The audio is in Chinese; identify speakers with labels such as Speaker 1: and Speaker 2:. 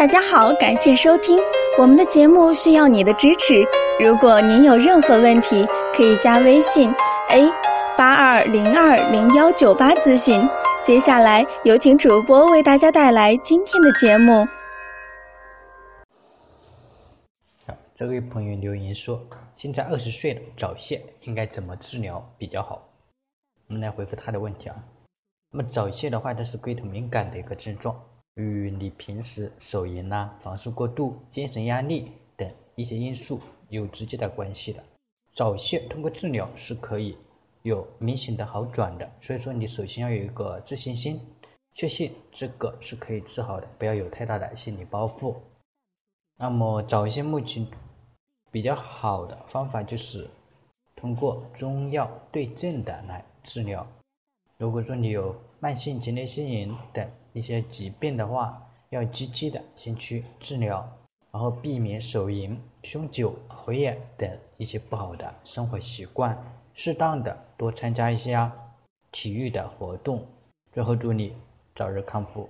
Speaker 1: 大家好，感谢收听我们的节目，需要你的支持。如果您有任何问题，可以加微信 a 八二零二零幺九八咨询。接下来有请主播为大家带来今天的节目。
Speaker 2: 这位朋友留言说，现在二十岁了，早泄应该怎么治疗比较好？我们来回复他的问题啊。那么早泄的话，它是龟头敏感的一个症状。与你平时手淫呐、房事过度、精神压力等一些因素有直接的关系的。早泄通过治疗是可以有明显的好转的，所以说你首先要有一个自信心，确信这个是可以治好的，不要有太大的心理包袱。那么早泄目前比较好的方法就是通过中药对症的来治疗。如果说你有慢性前列腺炎等一些疾病的话，要积极的先去治疗，然后避免手淫、酗酒、熬夜等一些不好的生活习惯，适当的多参加一些体育的活动。最后祝你早日康复。